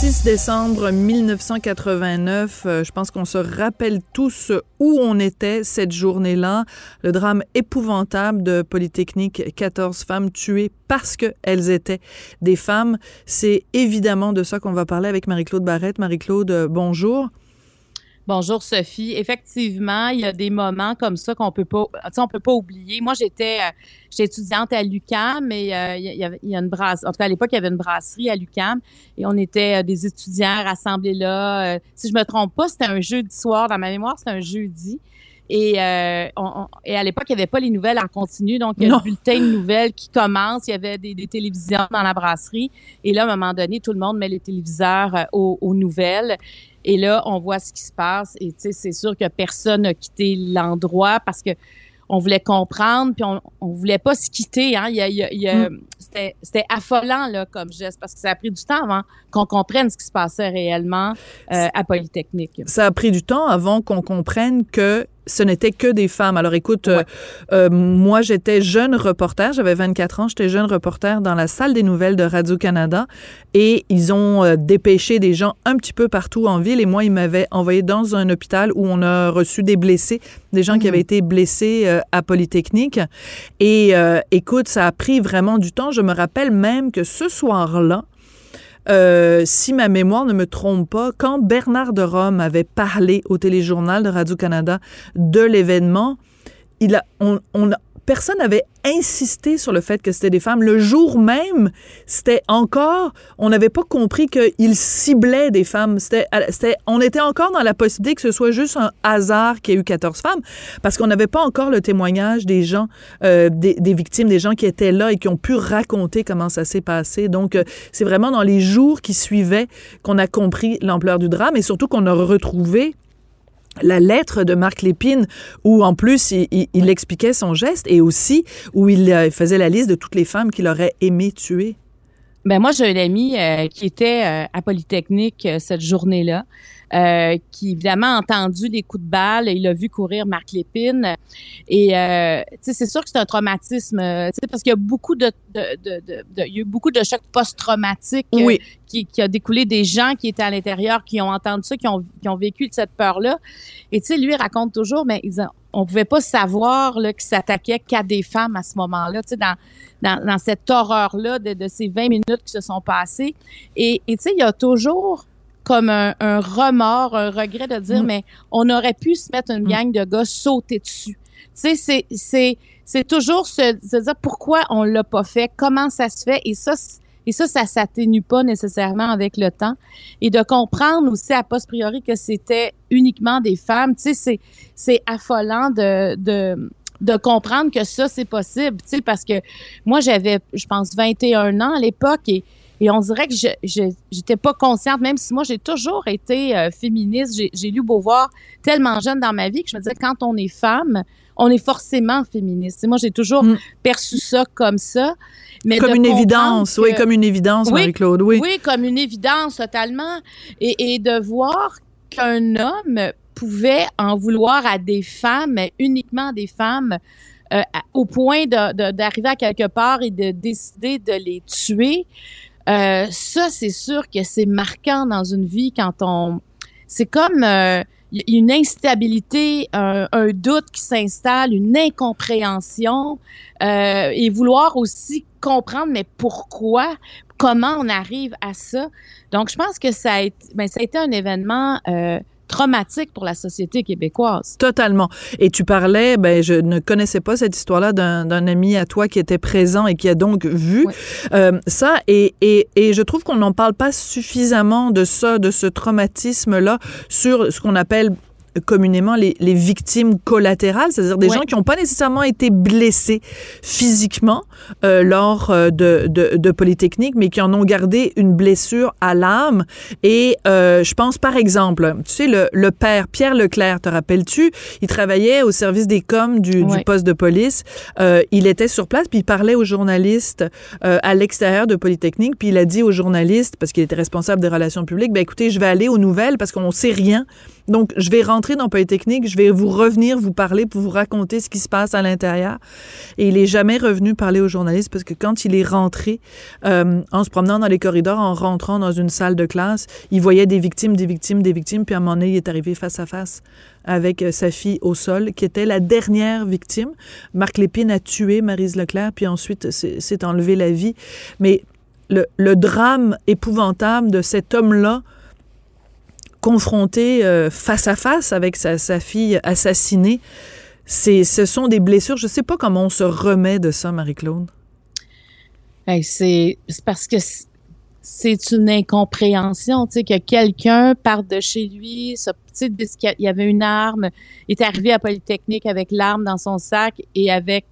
6 décembre 1989, euh, je pense qu'on se rappelle tous où on était cette journée-là. Le drame épouvantable de Polytechnique, 14 femmes tuées parce qu'elles étaient des femmes. C'est évidemment de ça qu'on va parler avec Marie-Claude Barrette. Marie-Claude, bonjour. Bonjour Sophie. Effectivement, il y a des moments comme ça qu'on peut pas, on peut pas oublier. Moi, j'étais, euh, j'étais étudiante à l'UCAM, mais euh, il, y a une brasse, en tout cas à l'époque, il y avait une brasserie à l'UCAM et on était euh, des étudiants rassemblés là. si je me trompe pas, c'était un jeudi soir. Dans ma mémoire, c'était un jeudi. Et, on, et à l'époque, il n'y avait pas les nouvelles en continu. Donc, il y a le bulletin de nouvelles qui commence. Il y avait des, des, télévisions dans la brasserie. Et là, à un moment donné, tout le monde met les téléviseurs aux, aux nouvelles. Et là, on voit ce qui se passe. Et tu sais, c'est sûr que personne n'a quitté l'endroit parce que on voulait comprendre, puis on, on voulait pas se quitter. Hein. Il y a, il y a, mm. C'était affolant là, comme geste parce que ça a pris du temps avant qu'on comprenne ce qui se passait réellement euh, à Polytechnique. Ça a pris du temps avant qu'on comprenne que ce n'était que des femmes. Alors écoute, euh, euh, moi j'étais jeune reporter, j'avais 24 ans, j'étais jeune reporter dans la salle des nouvelles de Radio-Canada et ils ont euh, dépêché des gens un petit peu partout en ville et moi ils m'avaient envoyé dans un hôpital où on a reçu des blessés, des gens qui mmh. avaient été blessés à Polytechnique. Et écoute, ça a pris vraiment du temps. Je me rappelle même que ce soir-là, euh, si ma mémoire ne me trompe pas, quand Bernard de Rome avait parlé au téléjournal de Radio-Canada de l'événement, il a, on, on, personne n'avait insisté sur le fait que c'était des femmes. Le jour même, c'était encore, on n'avait pas compris qu'il ciblait des femmes. C'était, on était encore dans la possibilité que ce soit juste un hasard qu'il y ait eu 14 femmes, parce qu'on n'avait pas encore le témoignage des gens, euh, des, victimes, des gens qui étaient là et qui ont pu raconter comment ça s'est passé. Donc, euh, c'est vraiment dans les jours qui suivaient qu'on a compris l'ampleur du drame et surtout qu'on a retrouvé la lettre de Marc Lépine où en plus il, expliquait son geste et aussi où il euh, faisait la liste de toutes les femmes qu'il aurait aimé tuer. Ben moi j'ai un ami euh, qui était euh, à Polytechnique cette journée-là. Euh, qui évidemment a entendu des coups de balle, il a vu courir Marc Lépine. Et euh, c'est sûr que c'est un traumatisme, parce qu'il y a beaucoup de, de, de, de, il y a eu beaucoup de chocs post-traumatiques euh, qui, qui, a découlé des gens qui étaient à l'intérieur, qui ont entendu ça, qui ont, qui ont vécu cette peur-là. Et tu sais, lui il raconte toujours, mais ils ont, on pouvait pas savoir là, qu'il s'attaquait qu'à des femmes à ce moment-là, tu sais, dans, dans, dans, cette horreur-là de, de, ces 20 minutes qui se sont passées. Et tu sais, il y a toujours comme un, remords, un regret de dire, mm. mais on aurait pu se mettre une mm. gang de gars sauter dessus. Tu sais, c'est, c'est, toujours se, dire pourquoi on l'a pas fait, comment ça se fait, et ça, et ça, ça s'atténue pas nécessairement avec le temps. Et de comprendre aussi à posteriori que c'était uniquement des femmes, tu sais, c'est, c'est affolant de, de, de comprendre que ça, c'est possible, tu sais, parce que moi, j'avais, je pense, 21 ans à l'époque et et on dirait que je j'étais pas consciente, même si moi j'ai toujours été euh, féministe. J'ai lu Beauvoir tellement jeune dans ma vie que je me disais quand on est femme, on est forcément féministe. moi j'ai toujours mm. perçu ça comme ça. Mais comme une évidence, oui, comme une évidence, Marie-Claude, oui. Oui, comme une évidence totalement. Et, et de voir qu'un homme pouvait en vouloir à des femmes, uniquement des femmes, euh, au point d'arriver à quelque part et de décider de les tuer. Euh, ça, c'est sûr que c'est marquant dans une vie quand on... C'est comme euh, une instabilité, un, doute qui s'installe, une incompréhension euh, et vouloir aussi comprendre, mais pourquoi, comment on arrive à ça. Donc, je pense que ça a été, ben, ça a été un événement traumatique pour la société québécoise. Totalement. Et tu parlais, ben, je ne connaissais pas cette histoire-là d'un ami à toi qui était présent et qui a donc vu euh, ça. Et, et, et je trouve qu'on n'en parle pas suffisamment de ça, de ce traumatisme-là sur ce qu'on appelle communément les, les victimes collatérales, c'est-à-dire des Ouais. gens qui n'ont pas nécessairement été blessés physiquement euh, lors euh, de, de, de Polytechnique, mais qui en ont gardé une blessure à l'âme. Et euh, je pense par exemple, tu sais, le, le père Pierre Leclerc, te rappelles-tu, il travaillait au service des coms du, poste de police. Euh, il était sur place, puis il parlait aux journalistes à l'extérieur de Polytechnique, puis il a dit aux journalistes, parce qu'il était responsable des relations publiques, ben écoutez, je vais aller aux nouvelles parce qu'on sait rien. Donc, je vais rentrer dans Polytechnique, je vais vous revenir vous parler pour vous raconter ce qui se passe à l'intérieur. Et il est jamais revenu parler aux journalistes parce que quand il est rentré, euh, en se promenant dans les corridors, en rentrant dans une salle de classe, il voyait des victimes, des victimes, des victimes, puis à un moment donné, il est arrivé face à face avec euh, sa fille au sol, qui était la dernière victime. Marc Lépine a tué Marise Leclerc, puis ensuite s'est enlevé la vie. Mais le, le drame épouvantable de cet homme-là, confronté euh, face à face avec sa, fille assassinée, c'est, ce sont des blessures. Je ne sais pas comment on se remet de ça, Marie-Claude. Hey, c'est c'est parce que c'est une incompréhension, tu sais, que quelqu'un part de chez lui, sais, dis qu'il y avait une arme, est arrivé à Polytechnique avec l'arme dans son sac et avec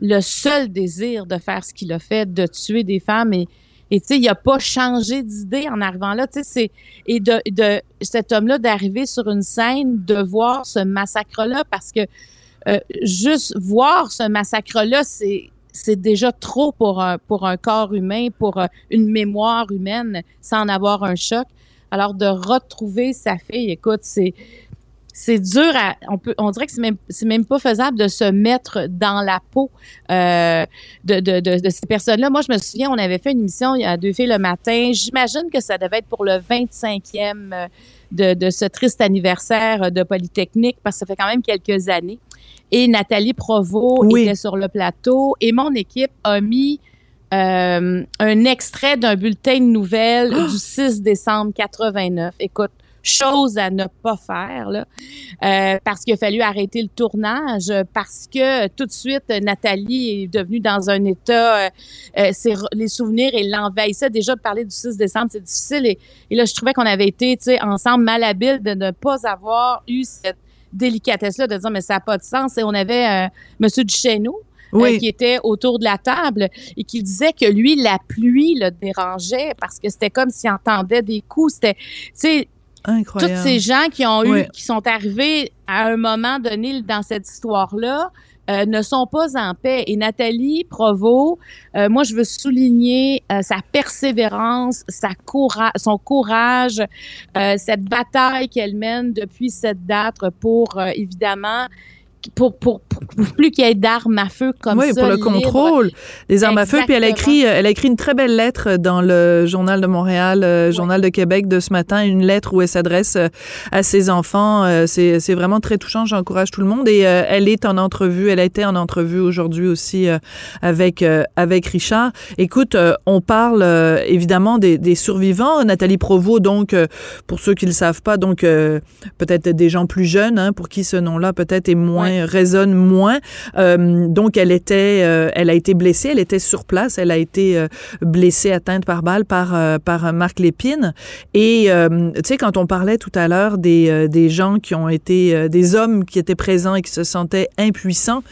le seul désir de faire ce qu'il a fait, de tuer des femmes et et tu sais, il a pas changé d'idée en arrivant là, tu sais, c'est et de de cet homme-là d'arriver sur une scène, de voir ce massacre-là parce que euh, juste voir ce massacre-là, c'est c'est déjà trop pour un, pour un corps humain, pour euh, une mémoire humaine, sans avoir un choc. Alors de retrouver sa fille, écoute, c'est c'est dur à on peut on dirait que c'est même c'est même pas faisable de se mettre dans la peau euh, de, de, de, de ces personnes-là. Moi, je me souviens, on avait fait une émission il y a deux filles le matin. J'imagine que ça devait être pour le 25e euh, de, de ce triste anniversaire de Polytechnique parce que ça fait quand même quelques années. Et Nathalie Provo Oui. était sur le plateau et mon équipe a mis euh, un extrait d'un bulletin de nouvelles du 6 décembre 89. Écoute, chose à ne pas faire là, euh, parce qu'il a fallu arrêter le tournage, parce que tout de suite Nathalie est devenue dans un état, euh, euh, les souvenirs et l'envahissait déjà de parler du 6 décembre, c'est difficile et, et là je trouvais qu'on avait été, tu sais, ensemble malhabiles de ne pas avoir eu cette délicatesse là de dire mais ça n'a pas de sens et on avait Monsieur Duchesneau euh, Oui. qui était autour de la table et qui disait que lui, la pluie le dérangeait parce que c'était comme s'il entendait des coups. C'était, tu sais, Incroyable. tous ces gens qui ont eu, Ouais. qui sont arrivés à un moment donné dans cette histoire-là, euh, ne sont pas en paix. Et Nathalie Provo, euh, moi, je veux souligner euh, sa persévérance, sa coura son courage, cette bataille qu'elle mène depuis cette date pour, évidemment, pour, pour, pour, pour plus qu'il y ait d'armes à feu comme oui, ça. pour le contrôle des armes à feu. Puis elle a écrit, euh, elle a écrit une très belle lettre dans le Journal de Montréal, euh, Journal de Québec de ce matin, une lettre où elle s'adresse euh, à ses enfants. Euh, c'est, c'est vraiment très touchant. J'encourage tout le monde. Et euh, elle est en entrevue. Elle a été en entrevue aujourd'hui aussi avec avec Richard. Écoute, on parle évidemment des, des survivants. Nathalie Provo, donc pour ceux qui le savent pas, donc peut-être des gens plus jeunes, hein, pour qui ce nom-là peut-être est moins résonne moins. Euh, donc elle était, euh, elle a été blessée, elle était sur place, elle a été euh, blessée, atteinte par balle par par Marc Lépine. Et tu sais quand on parlait tout à l'heure des des gens qui ont été des hommes qui étaient présents et qui se sentaient impuissants,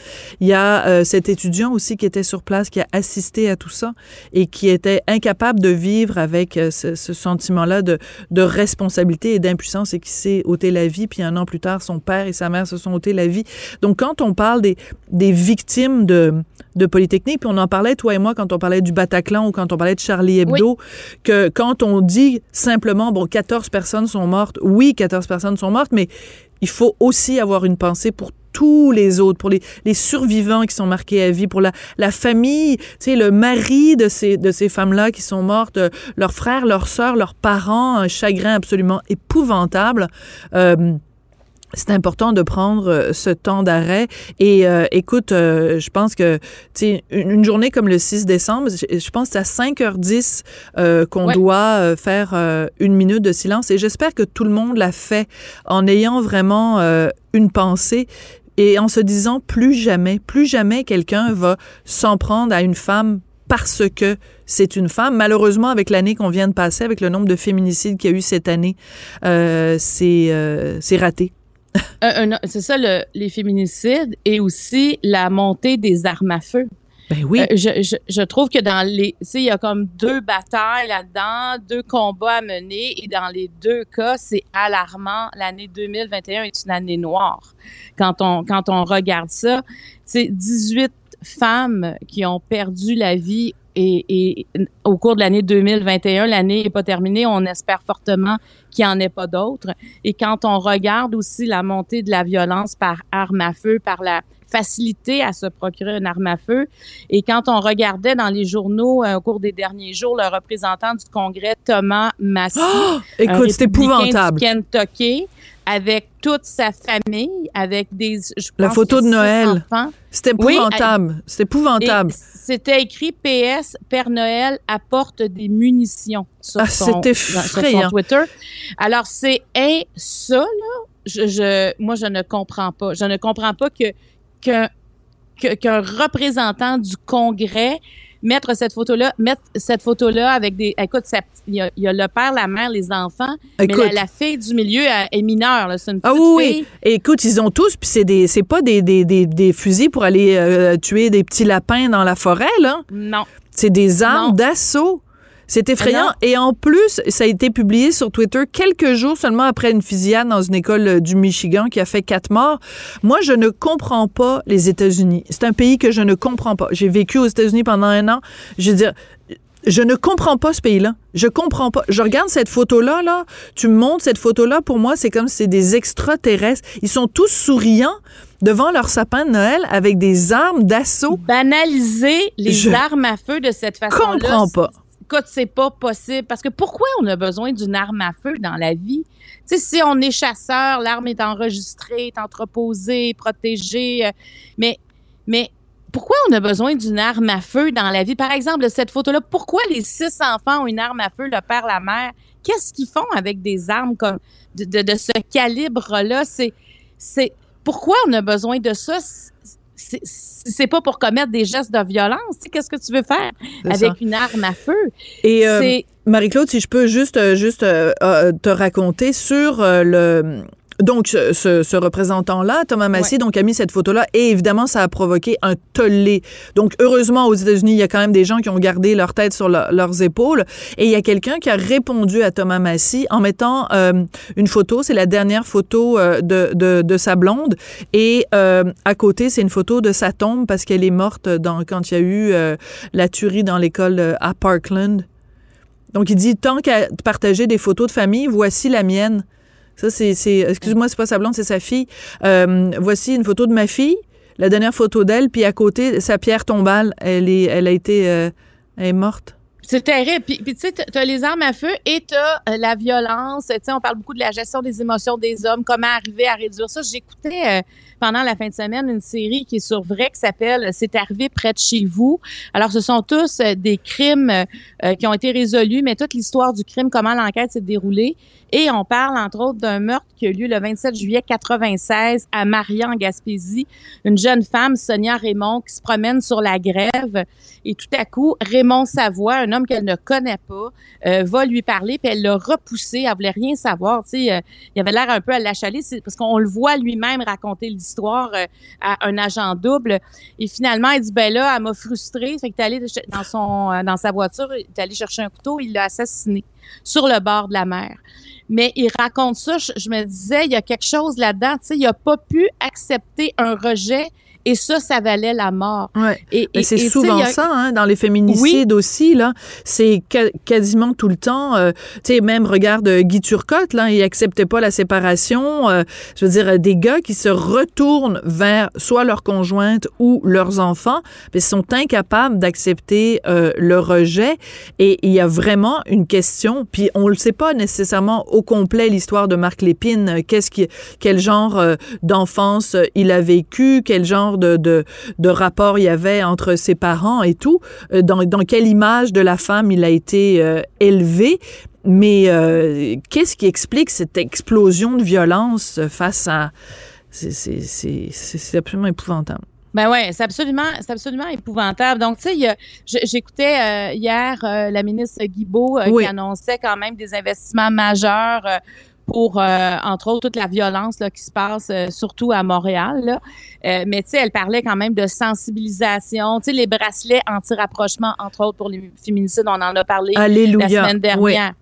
il y a cet étudiant aussi qui était sur place qui a assisté à tout ça et qui était incapable de vivre avec ce, ce sentiment-là de de responsabilité et d'impuissance et qui s'est ôté la vie. Puis un an plus tard, son père et sa mère se sont ôté la vie. Donc, quand on parle des, des victimes de, de Polytechnique, puis on en parlait, toi et moi, quand on parlait du Bataclan ou quand on parlait de Charlie Hebdo, que quand on dit simplement, bon, 14 personnes sont mortes, oui, 14 personnes sont mortes, mais il faut aussi avoir une pensée pour tous les autres, pour les, les survivants qui sont marqués à vie, pour la, la famille, tu sais, le mari de ces, de ces femmes-là qui sont mortes, euh, leurs frères, leurs sœurs, leurs parents, un chagrin absolument épouvantable. Euh, c'est important de prendre euh, ce temps d'arrêt. Et euh, écoute, euh, je pense que tu sais, une, une journée comme le 6 décembre, je, je pense que c'est à 5h10 euh, qu'on Ouais. doit euh, faire euh, une minute de silence. Et j'espère que tout le monde l'a fait en ayant vraiment euh, une pensée et en se disant plus jamais, plus jamais quelqu'un va s'en prendre à une femme parce que c'est une femme. Malheureusement, avec l'année qu'on vient de passer, avec le nombre de féminicides qu'il y a eu cette année, euh, c'est euh, c'est raté. C'est ça, le, les féminicides et aussi la montée des armes à feu. Ben oui. Euh, je, je, je, trouve que dans les, tu sais, il y a comme deux batailles là-dedans, deux combats à mener, et dans les deux cas, c'est alarmant. L'année 2021 est une année noire. Quand on, quand on regarde ça, c'est 18 femmes qui ont perdu la vie et, et, au cours de l'année 2021, l'année n'est pas terminée. On espère fortement qu'il n'y en ait pas d'autres. Et quand on regarde aussi la montée de la violence par arme à feu, par la facilité à se procurer une arme à feu. Et quand on regardait dans les journaux euh, au cours des derniers jours, le représentant du Congrès, Thomas Massey, oh, écoute, c'est épouvantable. Du Kentucky, avec toute sa famille, avec des, je la photo de Noël. C'était épouvantable. c'est épouvantable. C'était écrit PS Père Noël apporte des munitions sur, ah, son, sur Twitter. Alors c'est un ça là. Je, je, moi, je ne comprends pas. Je ne comprends pas que qu'un représentant du Congrès mettre cette photo-là, mettre cette photo-là avec des. Écoute, il y, a, le père, la mère, les enfants, mais la, fille du milieu est mineure. C'est une ah petite ah oui, Écoute, ils ont tous, puis c'est des, c'est pas des, des, des, fusils pour aller euh, tuer des petits lapins dans la forêt, là. Non. C'est des armes d'assaut. C'est effrayant. Et en plus, ça a été publié sur Twitter quelques jours seulement après une fusillade dans une école euh, du Michigan qui a fait quatre morts. Moi, je ne comprends pas les États-Unis. C'est un pays que je ne comprends pas. J'ai vécu aux États-Unis pendant un an. Je veux dire, je ne comprends pas ce pays-là. Je comprends pas. Je regarde cette photo-là, là. Tu me montres cette photo-là. Pour moi, c'est comme si c'est des extraterrestres. Ils sont tous souriants devant leur sapin de Noël avec des armes d'assaut. Banaliser les armes à feu de cette façon-là. Comprends pas écoute, c'est pas possible. Parce que pourquoi on a besoin d'une arme à feu dans la vie? Sais, si on est chasseur, l'arme est enregistrée, est entreposée, protégée. Euh, mais, mais pourquoi on a besoin d'une arme à feu dans la vie? Par exemple, cette photo-là, pourquoi les six enfants ont une arme à feu, le père, la mère? Qu'est-ce qu'ils font avec des armes comme de, de, de ce calibre-là? C'est, c'est, pourquoi on a besoin de ça? C'est pas pour commettre des gestes de violence. Qu'est-ce que tu veux faire avec une arme à feu? Et euh, Marie-Claude, si je peux juste, euh, juste euh, te raconter sur le donc, ce, représentant-là, Thomas Massey, donc a mis cette photo-là et évidemment, ça a provoqué un tollé. Donc, heureusement, aux États-Unis, il y a quand même des gens qui ont gardé leur tête sur leurs épaules et il y a quelqu'un qui a répondu à Thomas Massey en mettant euh, une photo. C'est la dernière photo euh, de, de, de, sa blonde et euh, à côté, c'est une photo de sa tombe parce qu'elle est morte dans, quand il y a eu la tuerie dans l'école à Parkland. Donc, il dit, tant qu'à partager des photos de famille, voici la mienne. Ça, c'est, excuse-moi, c'est pas sa blonde, c'est sa fille. Euh, voici une photo de ma fille, la dernière photo d'elle, puis à côté, sa pierre tombale, elle est, elle a été, euh, elle est morte. C'est terrible. Puis, tu sais, tu as les armes à feu et tu as euh, la violence. Tu sais, on parle beaucoup de la gestion des émotions des hommes, comment arriver à réduire ça. J'écoutais pendant la fin de semaine une série qui est sur vrai qui s'appelle C'est arrivé près de chez vous. Alors, ce sont tous des crimes qui ont été résolus, mais toute l'histoire du crime, comment l'enquête s'est déroulée. Et on parle, entre autres, d'un meurtre qui a eu lieu le 27 juillet 96 à Maria, en Gaspésie. Une jeune femme, Sonia Raymond, qui se promène sur la grève. Et tout à coup, Raymond Savoie, un homme qu'elle ne connaît pas, euh, va lui parler, puis elle l'a repoussé. Elle voulait rien savoir. Tu sais, euh, il avait l'air un peu à l'achaler, parce qu'on le voit lui-même raconter l'histoire euh, à un agent double. Et finalement, il dit, ben là, elle m'a frustrée. Fait que allé dans son, dans sa voiture, est allé chercher un couteau, il l'a assassiné sur le bord de la mer. Mais il raconte ça, je, me disais, il y a quelque chose là-dedans, tu sais, il n'a pas pu accepter un rejet et ça, ça valait la mort. Ouais. Et, c'est souvent ça, hein, dans les féminicides aussi, là. C'est quasiment tout le temps. Euh, tu sais, même, regarde euh, Guy Turcotte, là, il acceptait pas la séparation. Euh, je veux dire, des gars qui se retournent vers soit leur conjointe ou leurs enfants, mais sont incapables d'accepter le rejet. Et il y a vraiment une question, puis on le sait pas nécessairement au complet, l'histoire de Marc Lépine. Qu'est-ce qui, quel genre d'enfance il a vécu, quel genre de, de, rapport il y avait entre ses parents et tout, euh, dans, dans quelle image de la femme il a été euh, élevé. Mais euh, qu'est-ce qui explique cette explosion de violence face à... C'est absolument épouvantable. Ben ouais, c'est absolument, c'est absolument épouvantable. Donc, tu sais, j'écoutais hier la ministre Guibault qui annonçait quand même des investissements majeurs pour, euh, entre autres, toute la violence là, qui se passe, euh, surtout à Montréal. Là. Euh, mais tu sais, elle parlait quand même de sensibilisation. Tu sais, les bracelets anti-rapprochement, entre autres, pour les féminicides, on en a parlé la semaine dernière.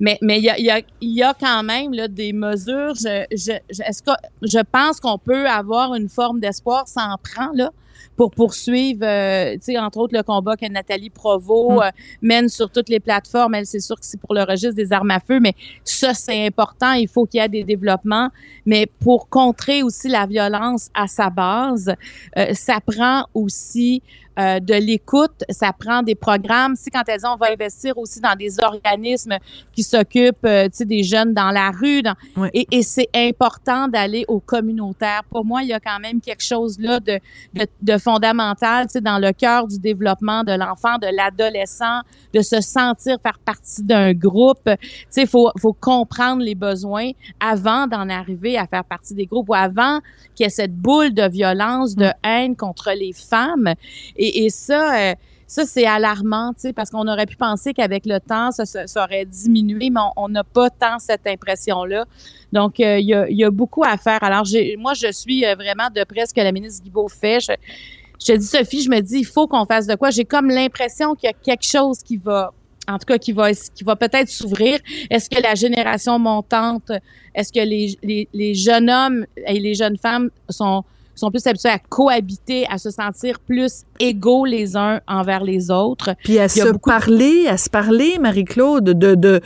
Mais mais il y a, y, a, y a quand même là, des mesures. Je, je, je, est-ce que je pense qu'on peut avoir une forme d'espoir, en prend, là pour poursuivre, euh, tu sais, entre autres, le combat que Nathalie Provost mm. euh, mène sur toutes les plateformes. Elle, c'est sûr que c'est pour le registre des armes à feu, mais ça, c'est important. Il faut qu'il y ait des développements. Mais pour contrer aussi la violence à sa base, euh, ça prend aussi euh, de l'écoute, ça prend des programmes. Si quand elles disent on va investir aussi dans des organismes qui s'occupent, euh, tu sais, des jeunes dans la rue, et, et c'est important d'aller au communautaire. Pour moi, il y a quand même quelque chose là de, de, de fondamental, tu sais, dans le cœur du développement de l'enfant, de l'adolescent, de se sentir faire partie d'un groupe. Tu sais, faut faut comprendre les besoins avant d'en arriver à faire partie des groupes ou avant qu'il y ait cette boule de violence, de haine contre les femmes. Et, et, ça, euh, ça c'est alarmant, parce qu'on aurait pu penser qu'avec le temps, ça, ça, aurait diminué, mais on n'a pas tant cette impression-là. Donc, euh, il y, a, y, a, beaucoup à faire. Alors, moi, je suis euh, vraiment de près ce que la ministre Guibault fait. Je, je te dis, Sophie, je me dis, il faut qu'on fasse de quoi. J'ai comme l'impression qu'il y a quelque chose qui va en tout cas qui va qui va peut-être s'ouvrir. Est-ce que la génération montante, est-ce que les, les, les, jeunes hommes et les jeunes femmes sont sont plus habitués à cohabiter, à se sentir plus égaux les uns envers les autres. Puis à se parler, à se parler, Marie-Claude, de, de,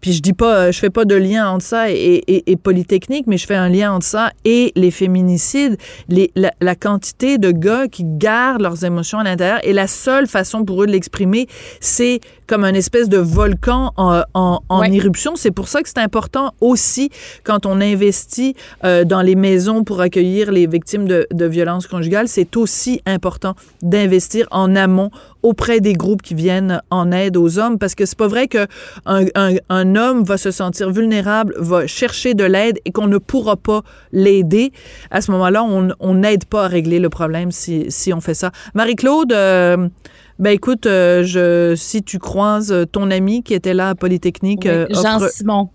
puis je dis pas, je fais pas de lien entre ça et, et, et, Polytechnique, mais je fais un lien entre ça et les féminicides, les, la, la, quantité de gars qui gardent leurs émotions à l'intérieur et la seule façon pour eux de l'exprimer, c'est comme un espèce de volcan en, en, en éruption. C'est pour ça que c'est important aussi quand on investit euh, dans les maisons pour accueillir les victimes de, de violences conjugales, c'est aussi important d'investir en amont auprès des groupes qui viennent en aide aux hommes parce que c'est pas vrai que un, un, un, homme va se sentir vulnérable, va chercher de l'aide et qu'on ne pourra pas l'aider. À ce moment-là, on n'aide pas à régler le problème si, si on fait ça. Marie-Claude, euh, ben écoute, euh, je, si tu croises ton ami qui était là à Polytechnique, oui, euh, Jean offre, Simon.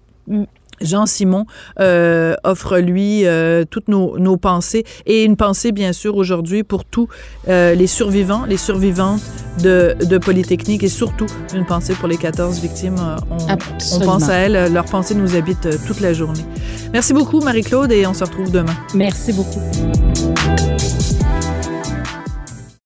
Jean Simon euh, offre lui euh, toutes nos, nos, pensées et une pensée bien sûr aujourd'hui pour tous euh, les survivants, les survivantes de, de, Polytechnique et surtout une pensée pour les 14 victimes. On, on pense à elles, leur pensée nous habite toute la journée. Merci beaucoup Marie-Claude et on se retrouve demain. Merci beaucoup.